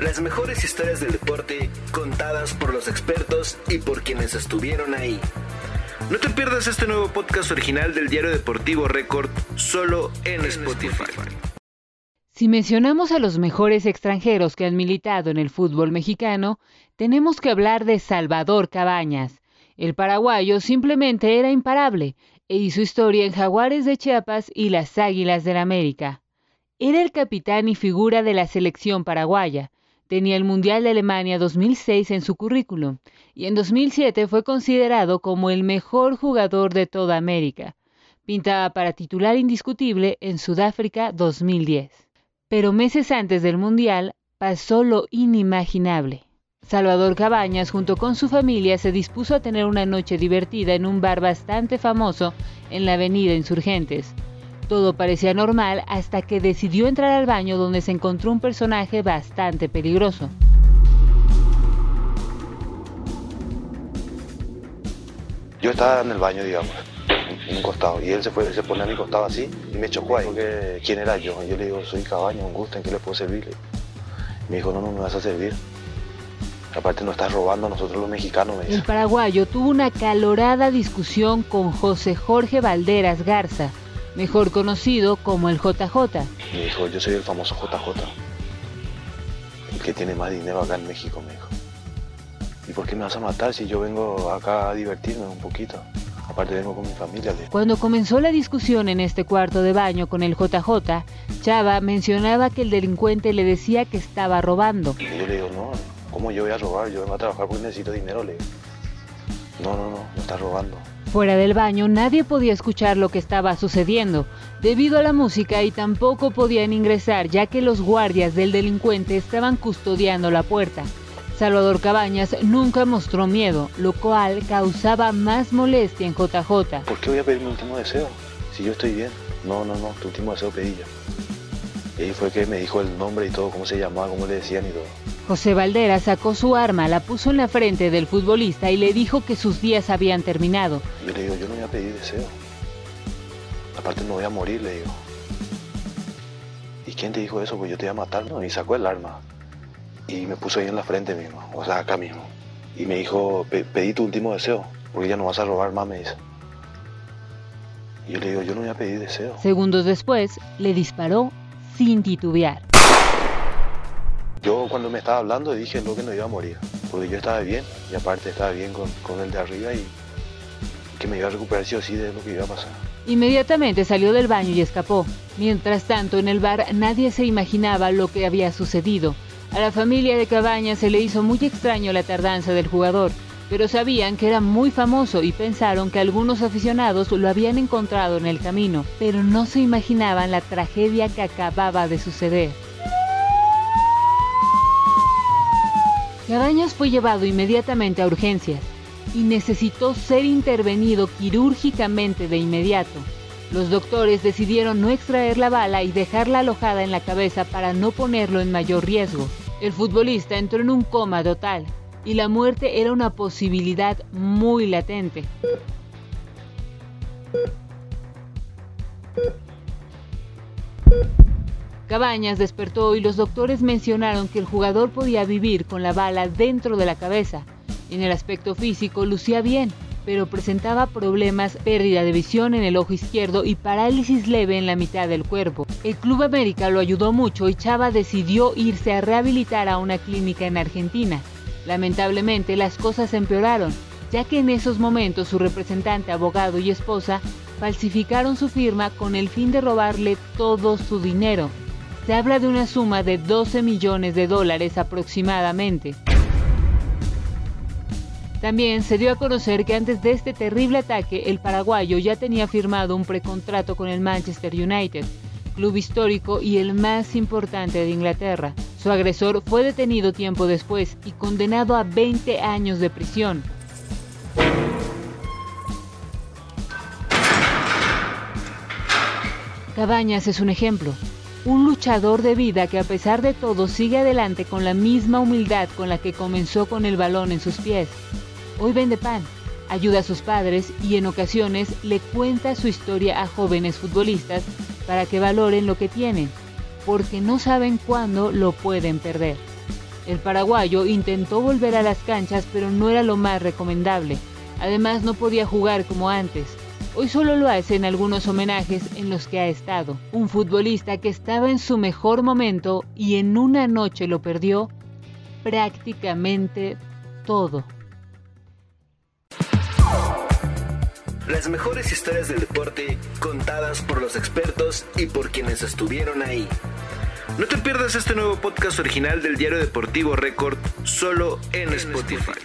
Las mejores historias del deporte contadas por los expertos y por quienes estuvieron ahí. No te pierdas este nuevo podcast original del diario deportivo Record solo en Spotify. Si mencionamos a los mejores extranjeros que han militado en el fútbol mexicano, tenemos que hablar de Salvador Cabañas. El paraguayo simplemente era imparable e hizo historia en Jaguares de Chiapas y las Águilas del América. Era el capitán y figura de la selección paraguaya Tenía el Mundial de Alemania 2006 en su currículum y en 2007 fue considerado como el mejor jugador de toda América. Pintaba para titular indiscutible en Sudáfrica 2010. Pero meses antes del Mundial pasó lo inimaginable. Salvador Cabañas junto con su familia se dispuso a tener una noche divertida en un bar bastante famoso en la avenida Insurgentes. Todo parecía normal hasta que decidió entrar al baño donde se encontró un personaje bastante peligroso. Yo estaba en el baño, digamos, en un costado, y él se fue, se pone a mi costado así y me chocó ahí. Porque, ¿Quién era yo? Yo le digo, soy Cabaño, un gusto, ¿en qué le puedo servir? Me dijo, no, no me vas a servir. Aparte no estás robando a nosotros los mexicanos. El paraguayo tuvo una calorada discusión con José Jorge Valderas Garza, mejor conocido como el JJ. Me dijo, yo soy el famoso JJ, el que tiene más dinero acá en México, me dijo. ¿Y por qué me vas a matar si yo vengo acá a divertirme un poquito? Aparte vengo con mi familia. Cuando comenzó la discusión en este cuarto de baño con el JJ, Chava mencionaba que el delincuente le decía que estaba robando. Y yo le digo, no, ¿cómo yo voy a robar? Yo vengo a trabajar porque necesito dinero, le digo. No, no, no, no estás robando. Fuera del baño nadie podía escuchar lo que estaba sucediendo debido a la música y tampoco podían ingresar ya que los guardias del delincuente estaban custodiando la puerta. Salvador Cabañas nunca mostró miedo, lo cual causaba más molestia en JJ. ¿Por qué voy a pedir mi último deseo? Si yo estoy bien. No, no, no, tu último deseo pedí yo. Y fue que me dijo el nombre y todo, cómo se llamaba, cómo le decían y todo. José Valdera sacó su arma, la puso en la frente del futbolista y le dijo que sus días habían terminado. Yo le digo, yo no voy a pedir deseo. Aparte no voy a morir, le digo. ¿Y quién te dijo eso? Pues yo te voy a matar, ¿no? Y sacó el arma. Y me puso ahí en la frente mismo, o sea, acá mismo. Y me dijo, pedí tu último deseo, porque ya no vas a robar más, me dice. Y yo le digo, yo no voy a pedir deseo. Segundos después, le disparó sin titubear. Yo cuando me estaba hablando dije lo que no iba a morir, porque yo estaba bien y aparte estaba bien con, el de arriba y que me iba a recuperar sí o sí de lo que iba a pasar. Inmediatamente salió del baño y escapó. Mientras tanto, en el bar nadie se imaginaba lo que había sucedido. A la familia de Cabañas se le hizo muy extraño la tardanza del jugador, pero sabían que era muy famoso y pensaron que algunos aficionados lo habían encontrado en el camino, pero no se imaginaban la tragedia que acababa de suceder. Cabañas fue llevado inmediatamente a urgencias y necesitó ser intervenido quirúrgicamente de inmediato. Los doctores decidieron no extraer la bala y dejarla alojada en la cabeza para no ponerlo en mayor riesgo. El futbolista entró en un coma total y la muerte era una posibilidad muy latente. Cabañas despertó y los doctores mencionaron que el jugador podía vivir con la bala dentro de la cabeza. En el aspecto físico lucía bien, pero presentaba problemas, pérdida de visión en el ojo izquierdo y parálisis leve en la mitad del cuerpo. El Club América lo ayudó mucho y Chava decidió irse a rehabilitar a una clínica en Argentina. Lamentablemente las cosas empeoraron, ya que en esos momentos su representante, abogado y esposa falsificaron su firma con el fin de robarle todo su dinero. Se habla de una suma de 12 millones de dólares aproximadamente. También se dio a conocer que antes de este terrible ataque, el paraguayo ya tenía firmado un precontrato con el Manchester United, club histórico y el más importante de Inglaterra. Su agresor fue detenido tiempo después y condenado a 20 años de prisión. Cabañas es un ejemplo un luchador de vida que a pesar de todo sigue adelante con la misma humildad con la que comenzó con el balón en sus pies. Hoy vende pan, ayuda a sus padres y en ocasiones le cuenta su historia a jóvenes futbolistas para que valoren lo que tienen. porque no saben cuándo lo pueden perder. El paraguayo intentó volver a las canchas pero no era lo más recomendable. Además no podía jugar como antes. Hoy solo lo hace en algunos homenajes en los que ha estado. Un futbolista que estaba en su mejor momento y en una noche lo perdió prácticamente todo. Las mejores historias del deporte contadas por los expertos y por quienes estuvieron ahí. No te pierdas este nuevo podcast original del diario deportivo Record solo en Spotify.